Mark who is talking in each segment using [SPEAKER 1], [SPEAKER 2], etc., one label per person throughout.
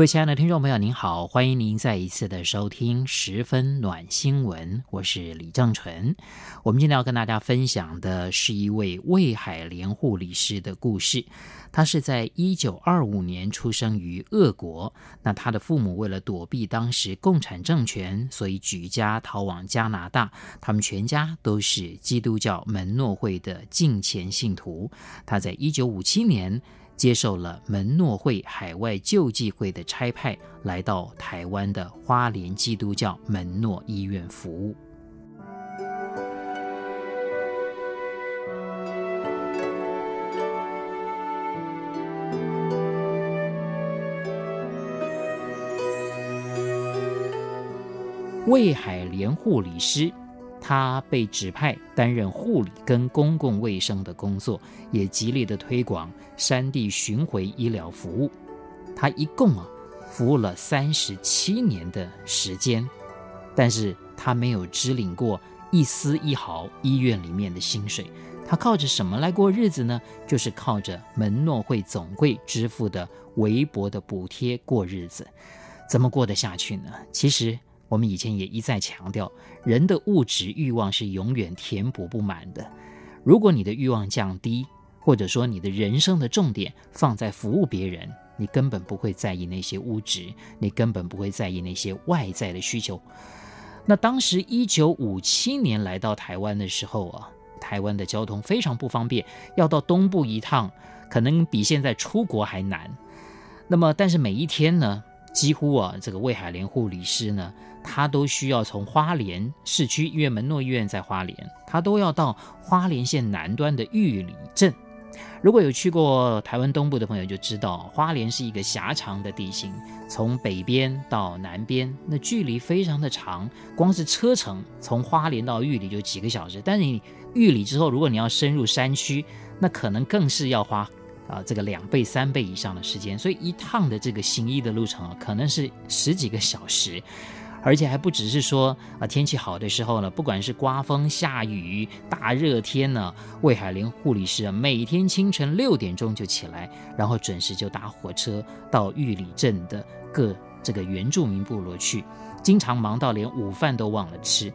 [SPEAKER 1] 各位亲爱的听众朋友，您好，欢迎您再一次的收听《十分暖新闻》，我是李正淳。我们今天要跟大家分享的是一位魏海莲护理师的故事。他是在一九二五年出生于俄国，那他的父母为了躲避当时共产政权，所以举家逃往加拿大。他们全家都是基督教门诺会的敬虔信徒。他在一九五七年。接受了门诺会海外救济会的差派，来到台湾的花莲基督教门诺医院服务。魏海莲护理师。他被指派担任护理跟公共卫生的工作，也极力的推广山地巡回医疗服务。他一共啊服务了三十七年的时间，但是他没有支领过一丝一毫医院里面的薪水。他靠着什么来过日子呢？就是靠着门诺会总会支付的微薄的补贴过日子。怎么过得下去呢？其实。我们以前也一再强调，人的物质欲望是永远填补不满的。如果你的欲望降低，或者说你的人生的重点放在服务别人，你根本不会在意那些物质，你根本不会在意那些外在的需求。那当时一九五七年来到台湾的时候啊，台湾的交通非常不方便，要到东部一趟，可能比现在出国还难。那么，但是每一天呢，几乎啊，这个魏海莲护理师呢，他都需要从花莲市区医院门诺医院在花莲，他都要到花莲县南端的玉里镇。如果有去过台湾东部的朋友就知道，花莲是一个狭长的地形，从北边到南边，那距离非常的长，光是车程从花莲到玉里就几个小时。但是你玉里之后，如果你要深入山区，那可能更是要花啊这个两倍三倍以上的时间。所以一趟的这个行医的路程啊，可能是十几个小时。而且还不只是说啊，天气好的时候呢，不管是刮风下雨、大热天呢，魏海莲护理师啊，每天清晨六点钟就起来，然后准时就搭火车到玉里镇的各这个原住民部落去，经常忙到连午饭都忘了吃。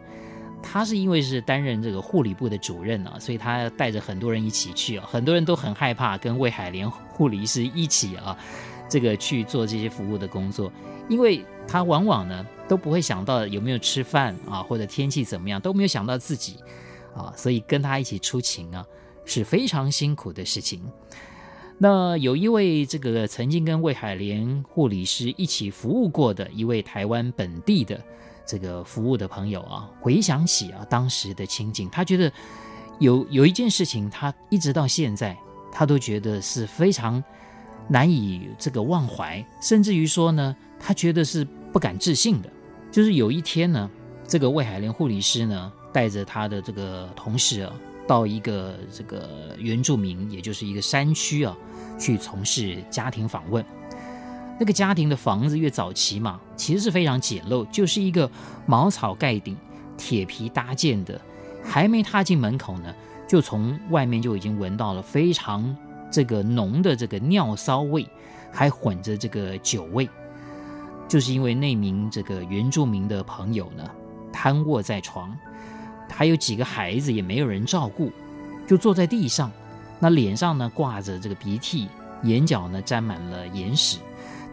[SPEAKER 1] 他是因为是担任这个护理部的主任啊，所以他带着很多人一起去啊，很多人都很害怕跟魏海莲护理师一起啊，这个去做这些服务的工作，因为他往往呢。都不会想到有没有吃饭啊，或者天气怎么样，都没有想到自己啊，所以跟他一起出勤啊是非常辛苦的事情。那有一位这个曾经跟魏海莲护理师一起服务过的一位台湾本地的这个服务的朋友啊，回想起啊当时的情景，他觉得有有一件事情，他一直到现在他都觉得是非常难以这个忘怀，甚至于说呢，他觉得是不敢置信的。就是有一天呢，这个魏海莲护理师呢，带着他的这个同事啊，到一个这个原住民，也就是一个山区啊，去从事家庭访问。那个家庭的房子越早期嘛，其实是非常简陋，就是一个茅草盖顶、铁皮搭建的。还没踏进门口呢，就从外面就已经闻到了非常这个浓的这个尿骚味，还混着这个酒味。就是因为那名这个原住民的朋友呢，瘫卧在床，还有几个孩子也没有人照顾，就坐在地上，那脸上呢挂着这个鼻涕，眼角呢沾满了眼屎，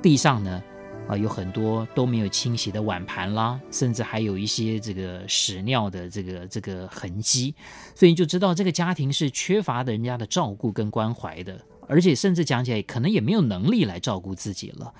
[SPEAKER 1] 地上呢啊有很多都没有清洗的碗盘啦，甚至还有一些这个屎尿的这个这个痕迹，所以你就知道这个家庭是缺乏的人家的照顾跟关怀的，而且甚至讲起来可能也没有能力来照顾自己了。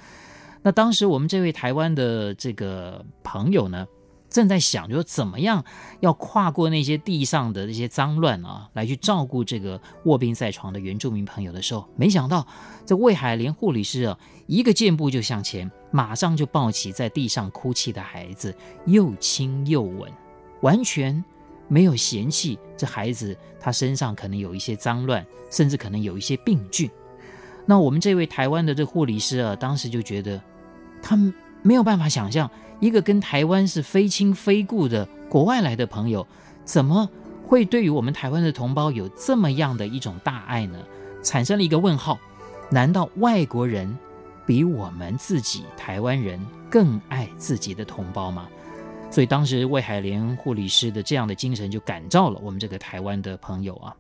[SPEAKER 1] 那当时我们这位台湾的这个朋友呢，正在想，就说怎么样要跨过那些地上的那些脏乱啊，来去照顾这个卧病在床的原住民朋友的时候，没想到这魏海莲护理师啊，一个箭步就向前，马上就抱起在地上哭泣的孩子，又亲又吻，完全没有嫌弃这孩子他身上可能有一些脏乱，甚至可能有一些病菌。那我们这位台湾的这护理师啊，当时就觉得他没有办法想象，一个跟台湾是非亲非故的国外来的朋友，怎么会对于我们台湾的同胞有这么样的一种大爱呢？产生了一个问号：难道外国人比我们自己台湾人更爱自己的同胞吗？所以当时魏海莲护理师的这样的精神就感召了我们这个台湾的朋友啊。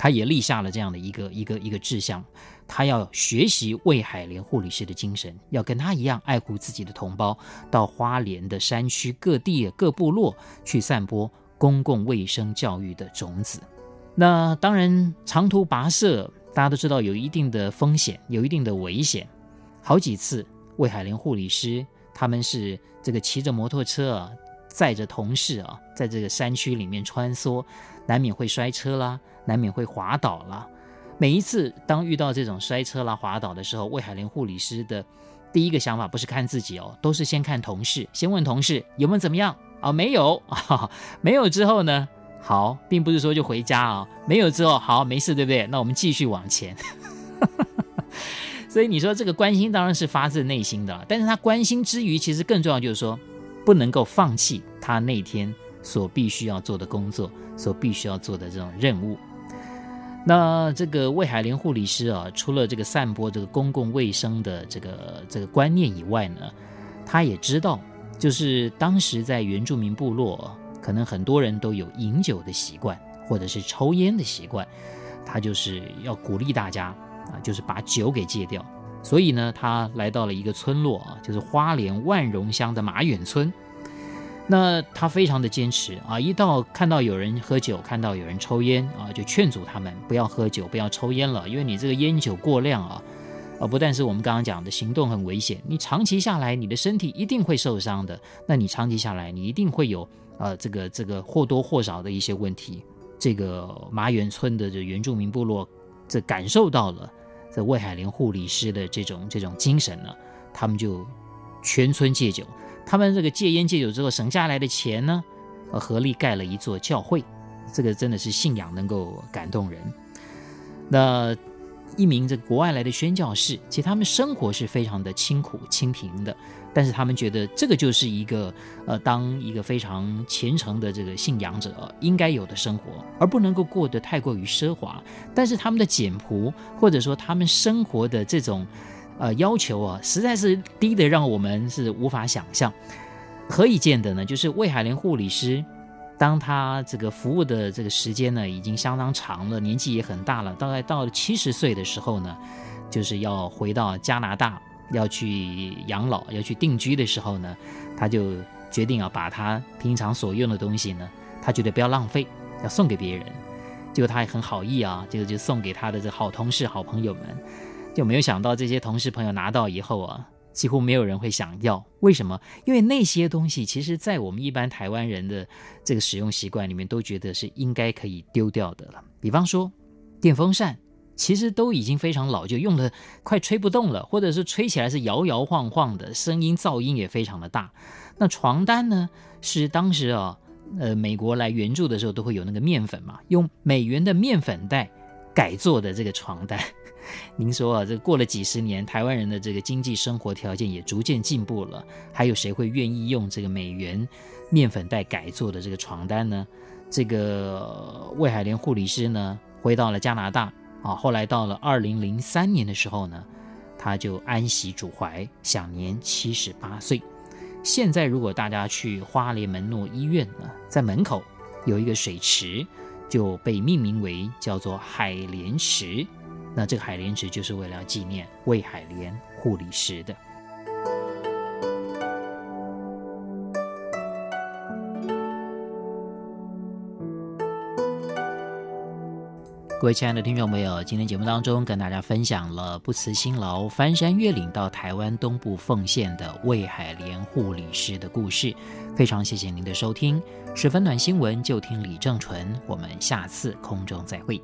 [SPEAKER 1] 他也立下了这样的一个一个一个志向，他要学习魏海莲护理师的精神，要跟他一样爱护自己的同胞，到花莲的山区各地各部落去散播公共卫生教育的种子。那当然，长途跋涉，大家都知道有一定的风险，有一定的危险。好几次，魏海莲护理师他们是这个骑着摩托车，载着同事啊，在这个山区里面穿梭，难免会摔车啦。难免会滑倒啦。每一次当遇到这种摔车啦、滑倒的时候，魏海莲护理师的第一个想法不是看自己哦，都是先看同事，先问同事有没有怎么样啊、哦？没有啊，没有之后呢？好，并不是说就回家啊、没有之后好，没事，对不对？那我们继续往前。所以你说这个关心当然是发自内心的，但是他关心之余，其实更重要就是说，不能够放弃他那天所必须要做的工作，所必须要做的这种任务。那这个魏海莲护理师啊，除了这个散播这个公共卫生的这个这个观念以外呢，他也知道，就是当时在原住民部落，可能很多人都有饮酒的习惯，或者是抽烟的习惯，他就是要鼓励大家啊，就是把酒给戒掉。所以呢，他来到了一个村落啊，就是花莲万荣乡的马远村。那他非常的坚持啊，一到看到有人喝酒，看到有人抽烟啊，就劝阻他们不要喝酒，不要抽烟了，因为你这个烟酒过量啊，啊，不但是我们刚刚讲的行动很危险，你长期下来，你的身体一定会受伤的。那你长期下来，你一定会有呃这个这个或多或少的一些问题。这个马远村的这原住民部落，这感受到了这魏海莲护理师的这种这种精神呢，他们就全村戒酒。他们这个戒烟戒酒之后省下来的钱呢，呃，合力盖了一座教会，这个真的是信仰能够感动人。那一名这个国外来的宣教士，其实他们生活是非常的清苦清贫的，但是他们觉得这个就是一个呃，当一个非常虔诚的这个信仰者应该有的生活，而不能够过得太过于奢华。但是他们的简朴，或者说他们生活的这种。呃，要求啊，实在是低的让我们是无法想象。何以见得呢？就是魏海莲护理师，当他这个服务的这个时间呢，已经相当长了，年纪也很大了，大概到了七十岁的时候呢，就是要回到加拿大，要去养老，要去定居的时候呢，他就决定要把他平常所用的东西呢，他觉得不要浪费，要送给别人。结果他也很好意啊，就就送给他的这好同事、好朋友们。就没有想到这些同事朋友拿到以后啊，几乎没有人会想要。为什么？因为那些东西其实，在我们一般台湾人的这个使用习惯里面，都觉得是应该可以丢掉的了。比方说，电风扇其实都已经非常老旧，用的快吹不动了，或者是吹起来是摇摇晃晃的，声音噪音也非常的大。那床单呢，是当时啊，呃，美国来援助的时候都会有那个面粉嘛，用美元的面粉袋改做的这个床单。您说啊，这过了几十年，台湾人的这个经济生活条件也逐渐进步了，还有谁会愿意用这个美元面粉袋改做的这个床单呢？这个魏海莲护理师呢，回到了加拿大啊，后来到了二零零三年的时候呢，他就安息主怀，享年七十八岁。现在如果大家去花莲门诺医院呢，在门口有一个水池，就被命名为叫做海莲池。那这个海莲池就是为了纪念魏海莲护理师的。各位亲爱的听众朋友，今天节目当中跟大家分享了不辞辛劳翻山越岭到台湾东部奉献的魏海莲护理师的故事，非常谢谢您的收听，十分暖新闻就听李正淳，我们下次空中再会。